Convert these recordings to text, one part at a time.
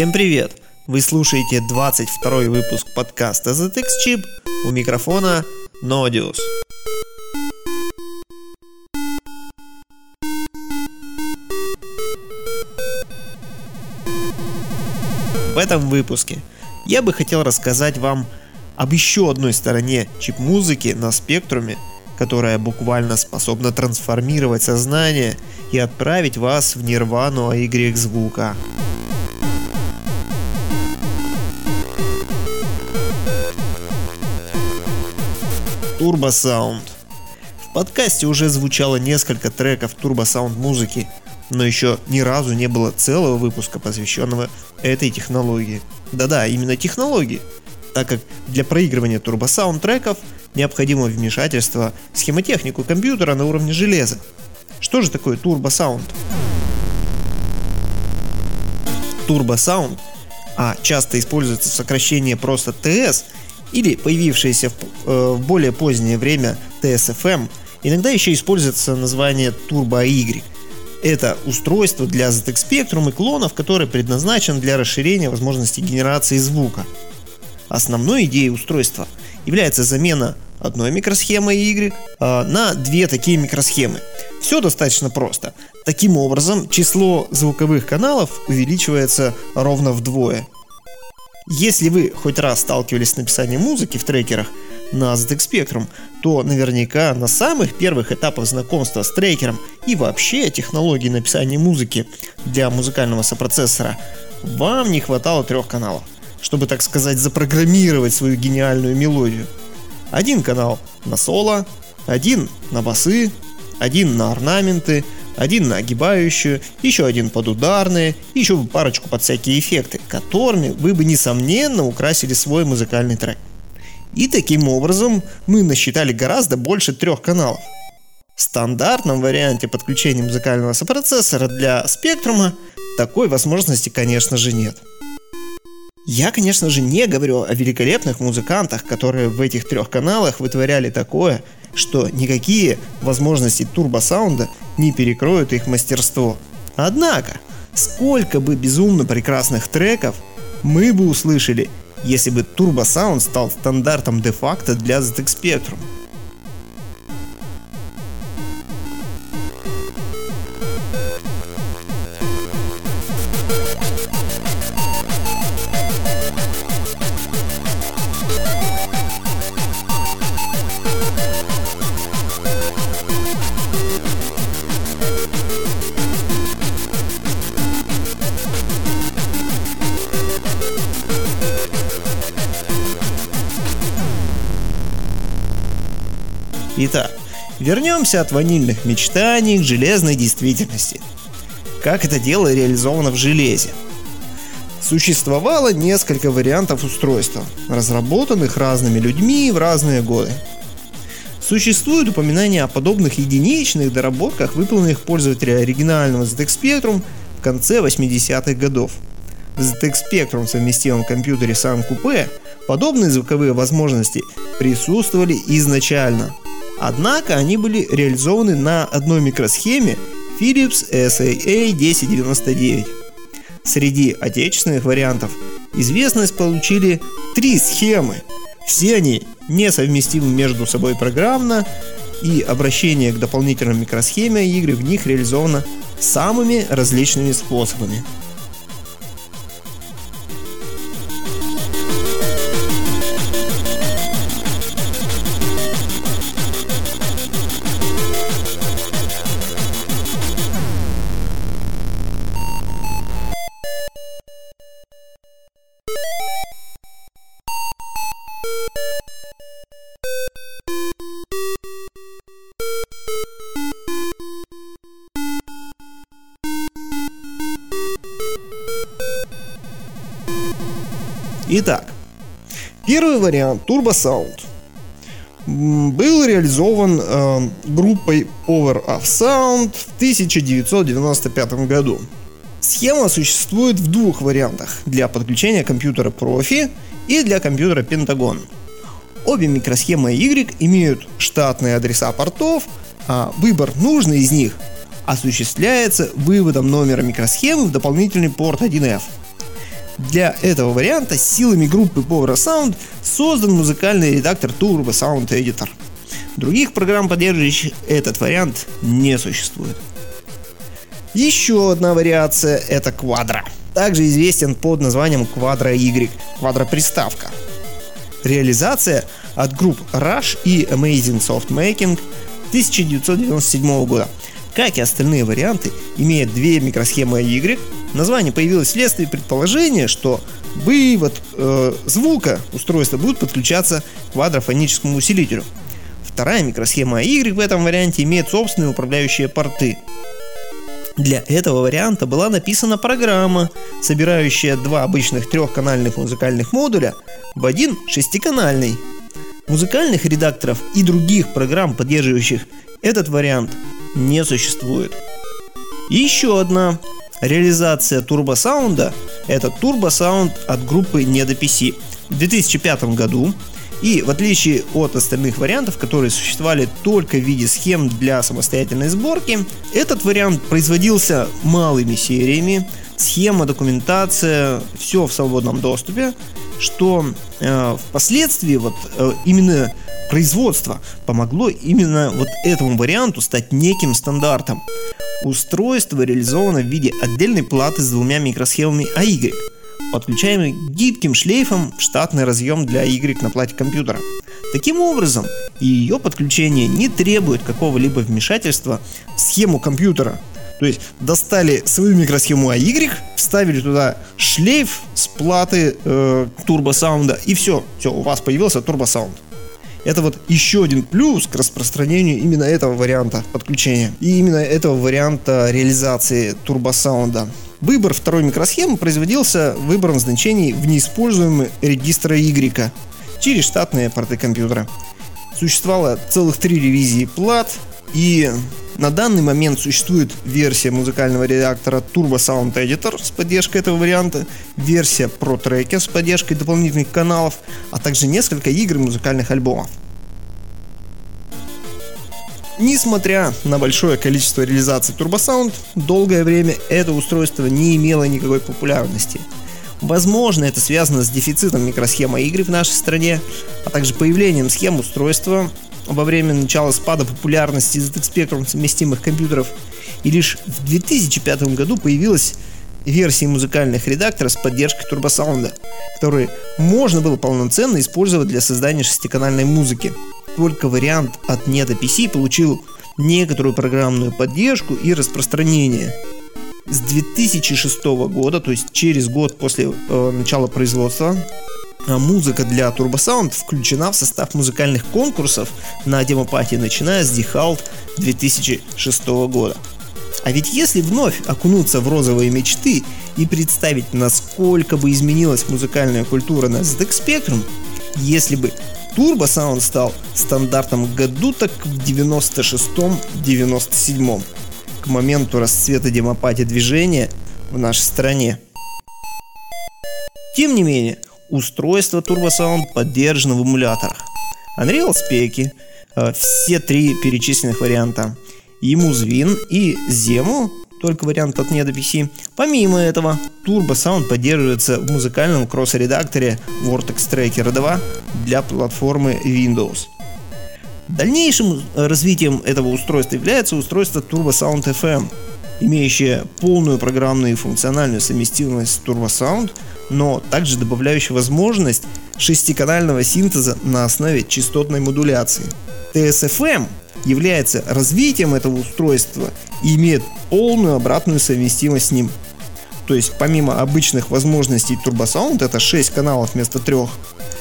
Всем привет! Вы слушаете 22 выпуск подкаста ZX Chip. У микрофона Nodius. В этом выпуске я бы хотел рассказать вам об еще одной стороне чип-музыки на спектруме, которая буквально способна трансформировать сознание и отправить вас в нирвану AY звука. Turbo Sound. В подкасте уже звучало несколько треков Turbo Sound музыки, но еще ни разу не было целого выпуска, посвященного этой технологии. Да-да, именно технологии, так как для проигрывания Turbo Sound треков необходимо вмешательство в схемотехнику компьютера на уровне железа. Что же такое Turbo Sound? Turbo Sound, а часто используется сокращение просто TS или появившееся в, э, в более позднее время TSFM, иногда еще используется название Turbo Y. Это устройство для ZX Spectrum и клонов, которое предназначено для расширения возможностей генерации звука. Основной идеей устройства является замена одной микросхемы Y э, на две такие микросхемы. Все достаточно просто. Таким образом, число звуковых каналов увеличивается ровно вдвое. Если вы хоть раз сталкивались с написанием музыки в трекерах на ZX Spectrum, то наверняка на самых первых этапах знакомства с трекером и вообще технологии написания музыки для музыкального сопроцессора вам не хватало трех каналов, чтобы, так сказать, запрограммировать свою гениальную мелодию. Один канал на соло, один на басы, один на орнаменты – один на огибающую, еще один под ударные, еще парочку под всякие эффекты, которыми вы бы несомненно украсили свой музыкальный трек. И таким образом мы насчитали гораздо больше трех каналов. В стандартном варианте подключения музыкального сопроцессора для спектрума такой возможности, конечно же, нет. Я, конечно же, не говорю о великолепных музыкантах, которые в этих трех каналах вытворяли такое, что никакие возможности турбосаунда не перекроют их мастерство. Однако, сколько бы безумно прекрасных треков мы бы услышали, если бы турбосаунд стал стандартом де-факто для ZX Spectrum. Итак, вернемся от ванильных мечтаний к железной действительности. Как это дело реализовано в железе? Существовало несколько вариантов устройства, разработанных разными людьми в разные годы. Существует упоминание о подобных единичных доработках, выполненных пользователя оригинального ZX Spectrum в конце 80-х годов. В ZX Spectrum совместимом компьютере Sun Coupe подобные звуковые возможности присутствовали изначально – Однако они были реализованы на одной микросхеме Philips SAA 1099. Среди отечественных вариантов известность получили три схемы. Все они несовместимы между собой программно, и обращение к дополнительной микросхеме игры в них реализовано самыми различными способами. Первый вариант Turbo Sound был реализован э, группой Power of Sound в 1995 году. Схема существует в двух вариантах для подключения компьютера профи и для компьютера Pentagon. Обе микросхемы Y имеют штатные адреса портов, а выбор нужной из них осуществляется выводом номера микросхемы в дополнительный порт 1F – Для этого варианта силами группы Power Sound создан музыкальный редактор Turbo Sound Editor. Других программ, поддерживающих этот вариант, не существует. Еще одна вариация – это Quadro. Также известен под названием Quadro Y, квадроприставка. Реализация от групп Rush и Amazing Soft Making 1997 года. Как и остальные варианты, имеет две микросхемы Y. Название появилось вследствие предположения, что вывод э, звука устройства будет подключаться к квадрофоническому усилителю. Вторая микросхема Y в этом варианте имеет собственные управляющие порты. Для этого варианта была написана программа, собирающая два обычных трехканальных музыкальных модуля в один шестиканальный. Музыкальных редакторов и других программ, поддерживающих этот вариант, не существует. И еще одна реализация турбосаунда – это турбосаунд от группы NedoPC. В 2005 году и в отличие от остальных вариантов, которые существовали только в виде схем для самостоятельной сборки, этот вариант производился малыми сериями, схема, документация, все в свободном доступе, что э, впоследствии вот э, именно производство помогло именно вот этому варианту стать неким стандартом. Устройство реализовано в виде отдельной платы с двумя микросхемами AY, подключаемый гибким шлейфом в штатный разъем для Y на плате компьютера. Таким образом, ее подключение не требует какого-либо вмешательства в схему компьютера. То есть достали свою микросхему AY, вставили туда шлейф с платы э, турбосаунда и все, все, у вас появился турбосаунд. Это вот еще один плюс к распространению именно этого варианта подключения и именно этого варианта реализации турбосаунда. Выбор второй микросхемы производился выбором значений в неиспользуемый регистра Y через штатные порты компьютера. Существовало целых три ревизии плат, и на данный момент существует версия музыкального редактора Turbo Sound Editor с поддержкой этого варианта, версия Pro Tracker с поддержкой дополнительных каналов, а также несколько игр и музыкальных альбомов. Несмотря на большое количество реализаций TurboSound, долгое время это устройство не имело никакой популярности. Возможно, это связано с дефицитом микросхемы игры в нашей стране, а также появлением схем устройства во время начала спада популярности ZX Spectrum совместимых компьютеров. И лишь в 2005 году появилась версии музыкальных редакторов с поддержкой турбосаунда, которые можно было полноценно использовать для создания шестиканальной музыки только вариант от Neta PC получил некоторую программную поддержку и распространение. С 2006 года, то есть через год после э, начала производства, музыка для Sound включена в состав музыкальных конкурсов на демопатии, начиная с Dehalt 2006 года. А ведь если вновь окунуться в розовые мечты и представить, насколько бы изменилась музыкальная культура на ZX Spectrum, если бы Turbo Sound стал стандартом году так в 96-97 к моменту расцвета демопатии движения в нашей стране. Тем не менее, устройство Turbo Sound поддержано в эмуляторах. Unreal Spec, э, все три перечисленных варианта, ему Zwin и Zemu только вариант от Nedo PC. Помимо этого, Turbo Sound поддерживается в музыкальном кросс-редакторе Vortex Tracker 2 для платформы Windows. Дальнейшим развитием этого устройства является устройство Turbo Sound FM, имеющее полную программную и функциональную совместимость с Turbo но также добавляющее возможность шестиканального синтеза на основе частотной модуляции. TSFM является развитием этого устройства и имеет полную обратную совместимость с ним. То есть помимо обычных возможностей Turbo Sound, это 6 каналов вместо 3,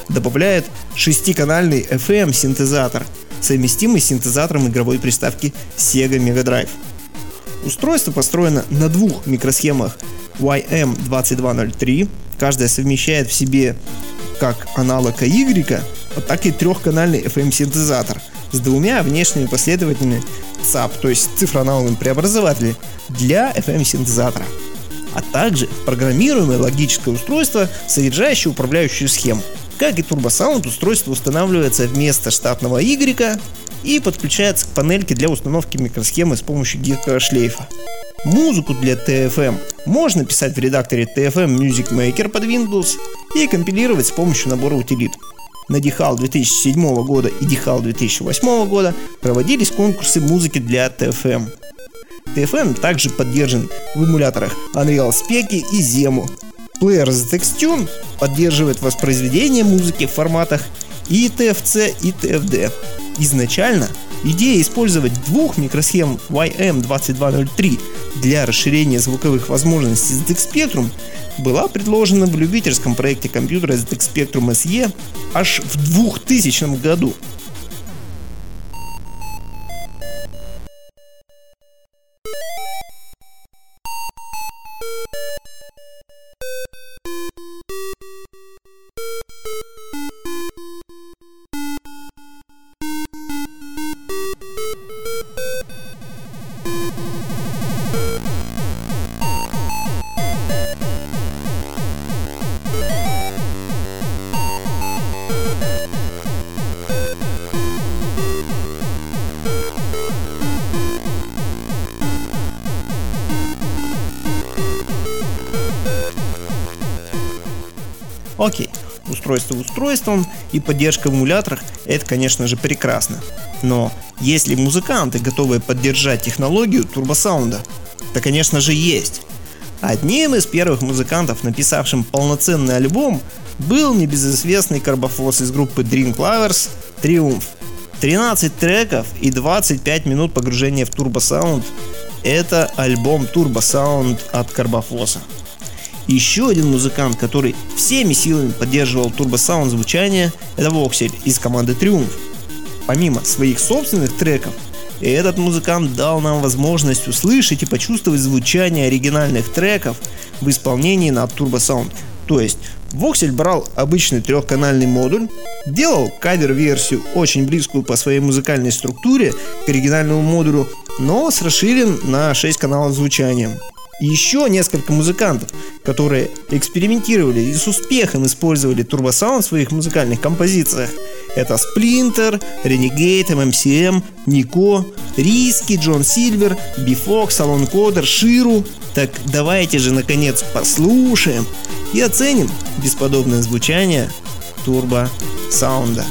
добавляет 6-канальный FM синтезатор, совместимый с синтезатором игровой приставки Sega Mega Drive. Устройство построено на двух микросхемах YM2203, каждая совмещает в себе как аналог Y, так и трехканальный FM синтезатор – с двумя внешними последователями ЦАП, то есть цифроаналоговым преобразователем для FM-синтезатора а также программируемое логическое устройство, содержащее управляющую схему. Как и TurboSound, устройство устанавливается вместо штатного Y и подключается к панельке для установки микросхемы с помощью гибкого шлейфа. Музыку для TFM можно писать в редакторе TFM Music Maker под Windows и компилировать с помощью набора утилит. На DHAL 2007 года и DHAL 2008 года проводились конкурсы музыки для TFM. TFM также поддержан в эмуляторах Unreal Spec и Zemu. Плеер ZXTune поддерживает воспроизведение музыки в форматах и TFC, и TFD. Изначально идея использовать двух микросхем YM2203 для расширения звуковых возможностей ZX Spectrum была предложена в любительском проекте компьютера ZX Spectrum SE аж в 2000 году. Устройством и поддержка в эмуляторах это конечно же прекрасно. Но есть ли музыканты, готовые поддержать технологию турбосаунда? Да конечно же есть. Одним из первых музыкантов, написавшим полноценный альбом, был небезызвестный карбофос из группы Dream Clovers Triumph. 13 треков и 25 минут погружения в турбосаунд – это альбом турбосаунд от Карбофоса. Еще один музыкант, который всеми силами поддерживал турбосаунд звучания, это Воксель из команды Триумф. Помимо своих собственных треков, этот музыкант дал нам возможность услышать и почувствовать звучание оригинальных треков в исполнении на турбосаунд. То есть Воксель брал обычный трехканальный модуль, делал кавер-версию, очень близкую по своей музыкальной структуре к оригинальному модулю, но с расширен на 6 каналов звучания еще несколько музыкантов, которые экспериментировали и с успехом использовали турбосаунд в своих музыкальных композициях. Это Splinter, Renegade, MMCM, Нико, Риски, Джон Сильвер, Бифок, Салон Кодер, Ширу. Так давайте же наконец послушаем и оценим бесподобное звучание турбо саунда.